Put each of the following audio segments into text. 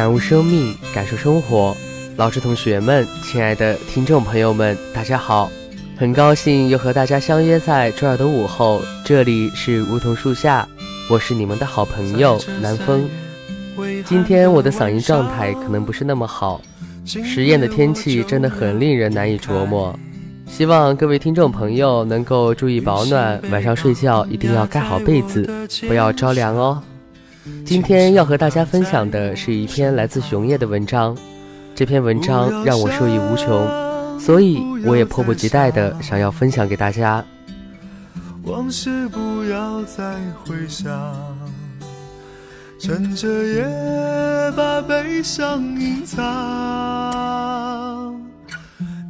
感悟生命，感受生活。老师、同学们，亲爱的听众朋友们，大家好！很高兴又和大家相约在周二的午后，这里是梧桐树下，我是你们的好朋友南风。今天我的嗓音状态可能不是那么好，实验的天气真的很令人难以琢磨。希望各位听众朋友能够注意保暖，晚上睡觉一定要盖好被子，不要着凉哦。今天要和大家分享的是一篇来自熊叶的文章，这篇文章让我受益无穷，所以我也迫不及待的想要分享给大家。往事不要再回想，趁着夜把悲伤隐藏，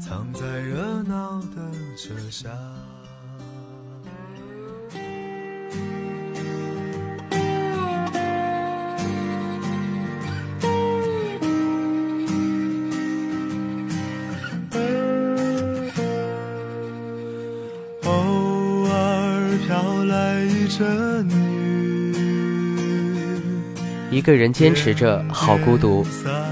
藏在热闹的车厢。一个人坚持着，好孤独。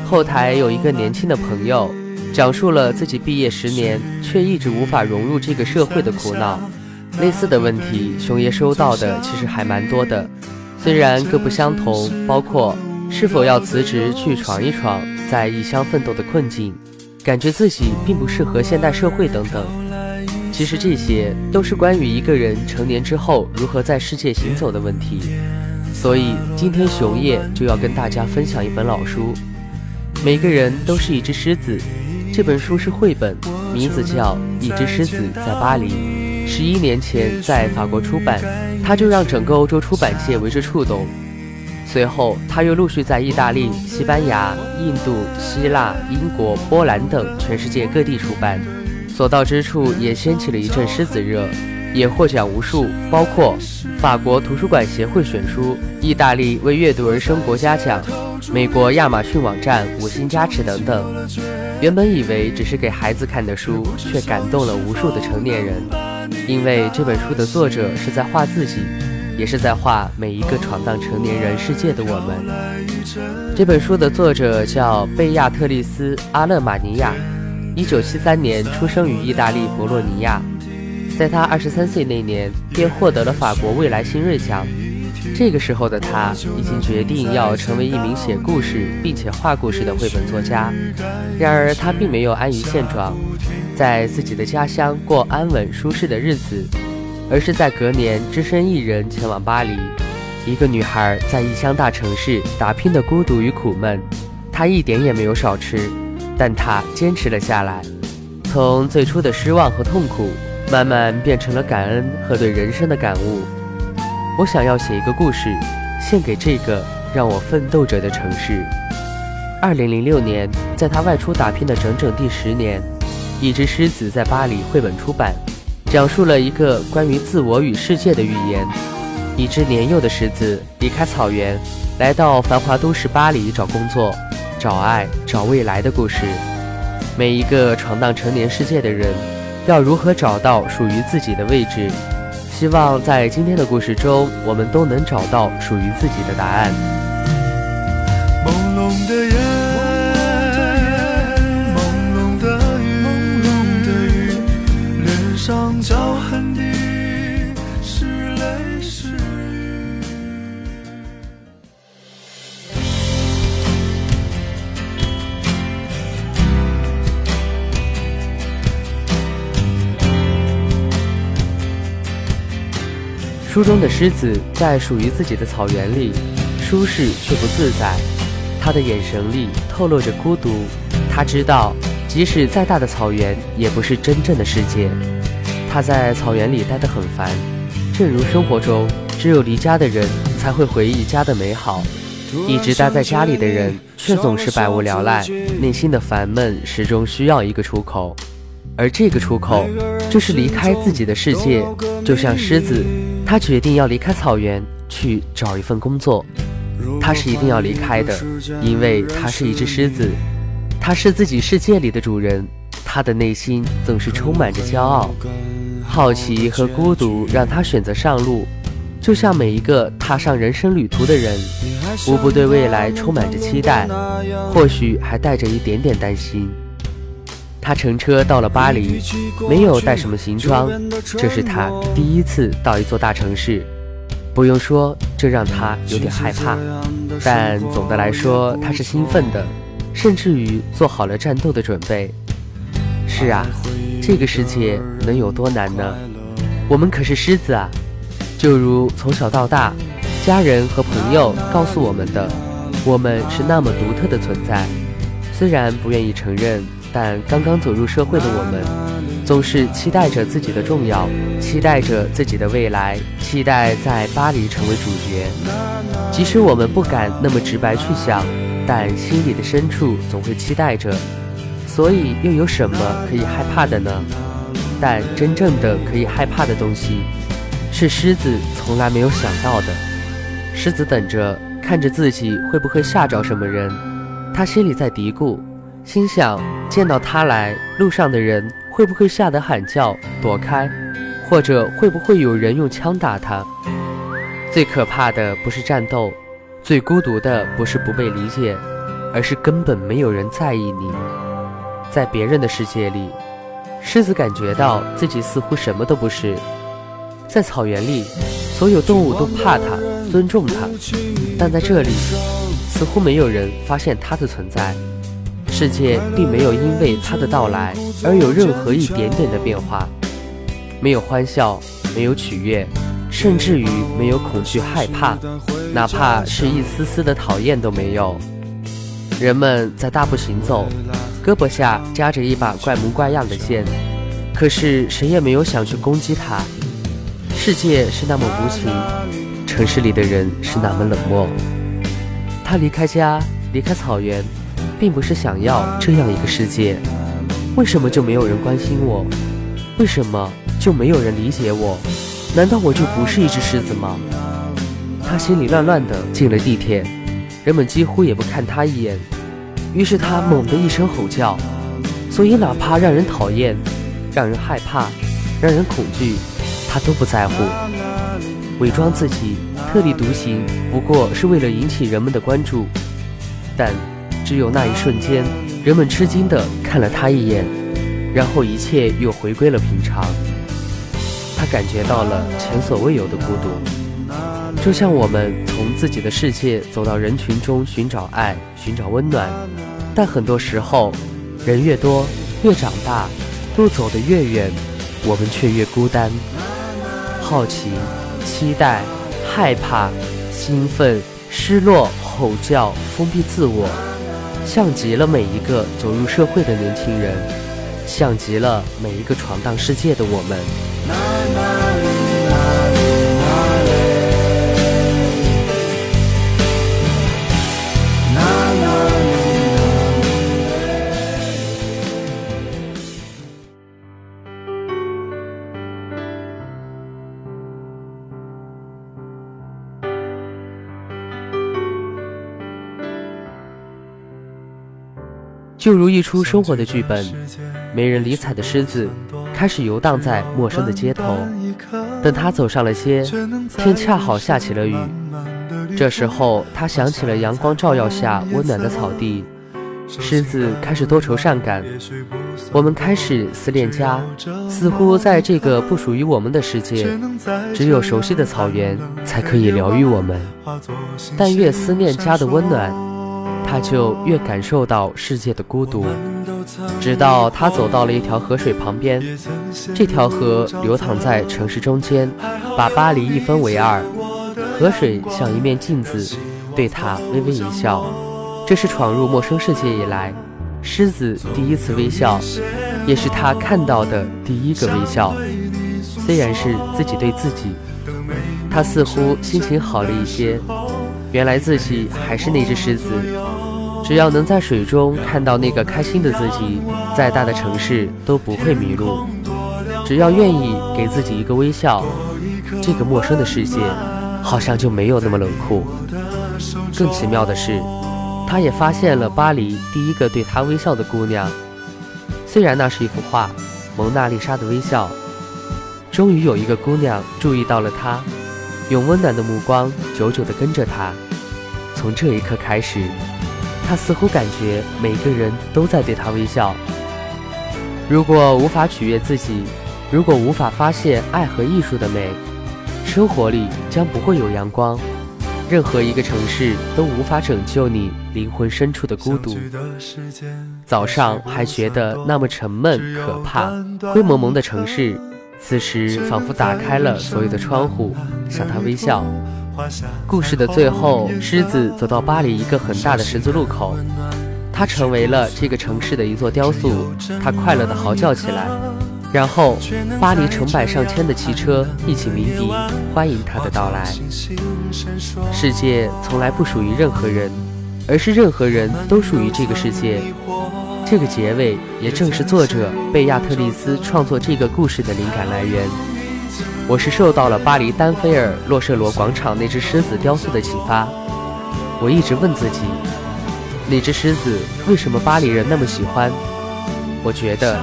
后台有一个年轻的朋友，讲述了自己毕业十年却一直无法融入这个社会的苦恼。类似的问题，熊爷收到的其实还蛮多的，虽然各不相同，包括是否要辞职去闯一闯，在异乡奋斗的困境，感觉自己并不适合现代社会等等。其实这些都是关于一个人成年之后如何在世界行走的问题。所以今天熊叶就要跟大家分享一本老书。每个人都是一只狮子，这本书是绘本，名字叫《一只狮子在巴黎》。十一年前在法国出版，它就让整个欧洲出版界为之触动。随后，他又陆续在意大利、西班牙、印度、希腊、英国、波兰等全世界各地出版。所到之处也掀起了一阵狮子热，也获奖无数，包括法国图书馆协会选书、意大利为阅读而生国家奖、美国亚马逊网站五星加持等等。原本以为只是给孩子看的书，却感动了无数的成年人，因为这本书的作者是在画自己，也是在画每一个闯荡成年人世界的我们。这本书的作者叫贝亚特丽斯·阿勒马尼亚。一九七三年出生于意大利博洛尼亚，在他二十三岁那年便获得了法国未来新锐奖。这个时候的他已经决定要成为一名写故事并且画故事的绘本作家。然而他并没有安于现状，在自己的家乡过安稳舒适的日子，而是在隔年只身一人前往巴黎。一个女孩在异乡大城市打拼的孤独与苦闷，她一点也没有少吃。但他坚持了下来，从最初的失望和痛苦，慢慢变成了感恩和对人生的感悟。我想要写一个故事，献给这个让我奋斗着的城市。二零零六年，在他外出打拼的整整第十年，《一只狮子在巴黎》绘本出版，讲述了一个关于自我与世界的寓言。一只年幼的狮子离开草原，来到繁华都市巴黎找工作。找爱、找未来的故事，每一个闯荡成年世界的人，要如何找到属于自己的位置？希望在今天的故事中，我们都能找到属于自己的答案。朦胧的人，书中的狮子在属于自己的草原里，舒适却不自在。他的眼神里透露着孤独。他知道，即使再大的草原，也不是真正的世界。他在草原里待得很烦，正如生活中，只有离家的人才会回忆家的美好。一直待在家里的人，却总是百无聊赖，内心的烦闷始终需要一个出口，而这个出口就是离开自己的世界。就像狮子，他决定要离开草原，去找一份工作。他是一定要离开的，因为他是一只狮子，他是自己世界里的主人，他的内心总是充满着骄傲、好奇和孤独，让他选择上路。就像每一个踏上人生旅途的人，无不对未来充满着期待，或许还带着一点点担心。他乘车到了巴黎，没有带什么行装，这是他第一次到一座大城市。不用说，这让他有点害怕，但总的来说，他是兴奋的，甚至于做好了战斗的准备。是啊，这个世界能有多难呢？我们可是狮子啊！就如从小到大，家人和朋友告诉我们的，我们是那么独特的存在。虽然不愿意承认，但刚刚走入社会的我们，总是期待着自己的重要，期待着自己的未来，期待在巴黎成为主角。即使我们不敢那么直白去想，但心里的深处总会期待着。所以，又有什么可以害怕的呢？但真正的可以害怕的东西。是狮子从来没有想到的。狮子等着看着自己会不会吓着什么人，他心里在嘀咕，心想见到他来路上的人会不会吓得喊叫躲开，或者会不会有人用枪打他？最可怕的不是战斗，最孤独的不是不被理解，而是根本没有人在意你。在别人的世界里，狮子感觉到自己似乎什么都不是。在草原里，所有动物都怕它，尊重它，但在这里，似乎没有人发现它的存在。世界并没有因为他的到来而有任何一点点的变化，没有欢笑，没有取悦，甚至于没有恐惧、害怕，哪怕是一丝丝的讨厌都没有。人们在大步行走，胳膊下夹着一把怪模怪样的剑，可是谁也没有想去攻击他。世界是那么无情，城市里的人是那么冷漠。他离开家，离开草原，并不是想要这样一个世界。为什么就没有人关心我？为什么就没有人理解我？难道我就不是一只狮子吗？他心里乱乱的进了地铁，人们几乎也不看他一眼。于是他猛地一声吼叫。所以哪怕让人讨厌，让人害怕，让人恐惧。他都不在乎，伪装自己，特立独行，不过是为了引起人们的关注。但只有那一瞬间，人们吃惊地看了他一眼，然后一切又回归了平常。他感觉到了前所未有的孤独，就像我们从自己的世界走到人群中寻找爱，寻找温暖。但很多时候，人越多，越长大，路走得越远，我们却越孤单。好奇、期待、害怕、兴奋、失落、吼叫、封闭自我，像极了每一个走入社会的年轻人，像极了每一个闯荡世界的我们。就如一出生活的剧本，没人理睬的狮子开始游荡在陌生的街头。等他走上了街，天恰好下起了雨。这时候，他想起了阳光照耀下温暖的草地。狮子开始多愁善感。我们开始思念家，似乎在这个不属于我们的世界，只有熟悉的草原才可以疗愈我们。但越思念家的温暖。他就越感受到世界的孤独。直到他走到了一条河水旁边，这条河流淌在城市中间，把巴黎一分为二。河水像一面镜子，对他微微一笑。这是闯入陌生世界以来，狮子第一次微笑，也是他看到的第一个微笑。虽然是自己对自己，他似乎心情好了一些。原来自己还是那只狮子，只要能在水中看到那个开心的自己，再大的城市都不会迷路。只要愿意给自己一个微笑，这个陌生的世界好像就没有那么冷酷。更奇妙的是，他也发现了巴黎第一个对他微笑的姑娘，虽然那是一幅画，《蒙娜丽莎的微笑》。终于有一个姑娘注意到了他，用温暖的目光久久地跟着他。从这一刻开始，他似乎感觉每个人都在对他微笑。如果无法取悦自己，如果无法发现爱和艺术的美，生活里将不会有阳光。任何一个城市都无法拯救你灵魂深处的孤独。早上还觉得那么沉闷可怕，灰蒙蒙的城市。此时仿佛打开了所有的窗户，向他微笑。故事的最后，狮子走到巴黎一个很大的十字路口，它成为了这个城市的一座雕塑。它快乐地嚎叫起来，然后巴黎成百上千的汽车一起鸣笛，欢迎它的到来。世界从来不属于任何人，而是任何人都属于这个世界。这个结尾也正是作者贝亚特丽斯创作这个故事的灵感来源。我是受到了巴黎丹菲尔洛舍罗广场那只狮子雕塑的启发。我一直问自己，那只狮子为什么巴黎人那么喜欢？我觉得，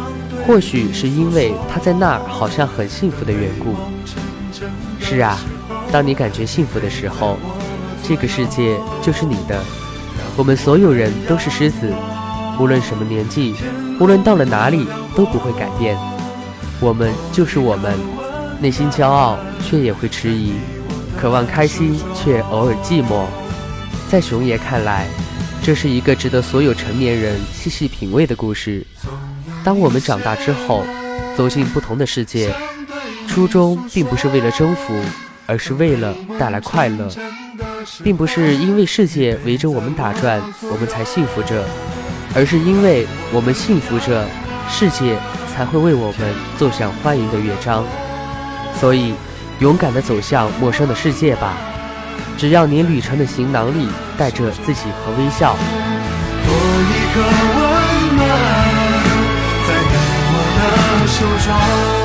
或许是因为它在那儿好像很幸福的缘故。是啊，当你感觉幸福的时候，这个世界就是你的。我们所有人都是狮子。无论什么年纪，无论到了哪里，都不会改变。我们就是我们，内心骄傲却也会迟疑，渴望开心却偶尔寂寞。在熊爷看来，这是一个值得所有成年人细细品味的故事。当我们长大之后，走进不同的世界，初衷并不是为了征服，而是为了带来快乐，并不是因为世界围着我们打转，我们才幸福着。而是因为我们幸福着，世界才会为我们奏响欢迎的乐章。所以，勇敢地走向陌生的世界吧！只要你旅程的行囊里带着自己和微笑。多一个温暖，在我的手中。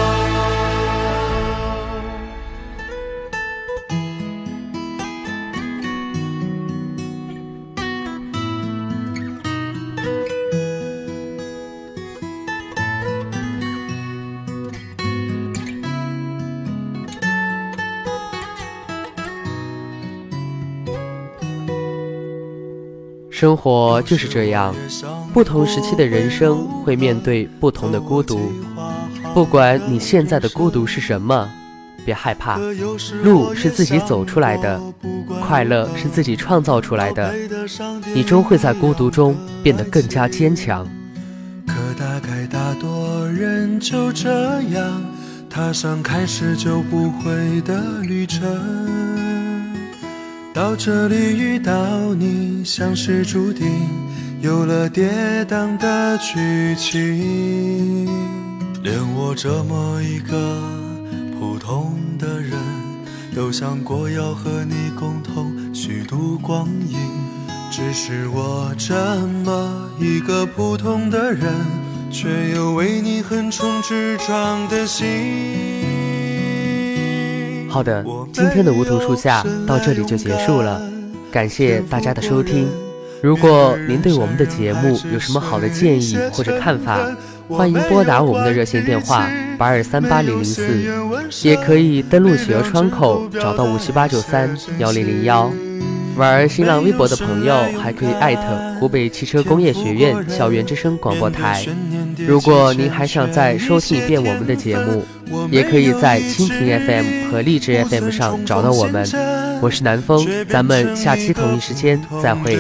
生活就是这样，不同时期的人生会面对不同的孤独。不管你现在的孤独是什么，别害怕，路是自己走出来的，快乐是自己创造出来的。你终会在孤独中变得更加坚强。可大概大多人就这样踏上开始就不会的旅程。到这里遇到你，像是注定有了跌宕的剧情。连我这么一个普通的人，都想过要和你共同虚度光阴。只是我这么一个普通的人，却有为你横冲直撞的心。好的，今天的梧桐树下到这里就结束了，感谢大家的收听。如果您对我们的节目有什么好的建议或者看法，欢迎拨打我们的热线电话八二三八零零四，也可以登录企鹅窗口找到五七八九三幺零零幺。玩新浪微博的朋友还可以艾特湖北汽车工业学院校园之声广播台。如果您还想再收听一遍我们的节目，也可以在蜻蜓 FM 和荔枝 FM 上找到我们。我是南风，咱们下期同一时间再会。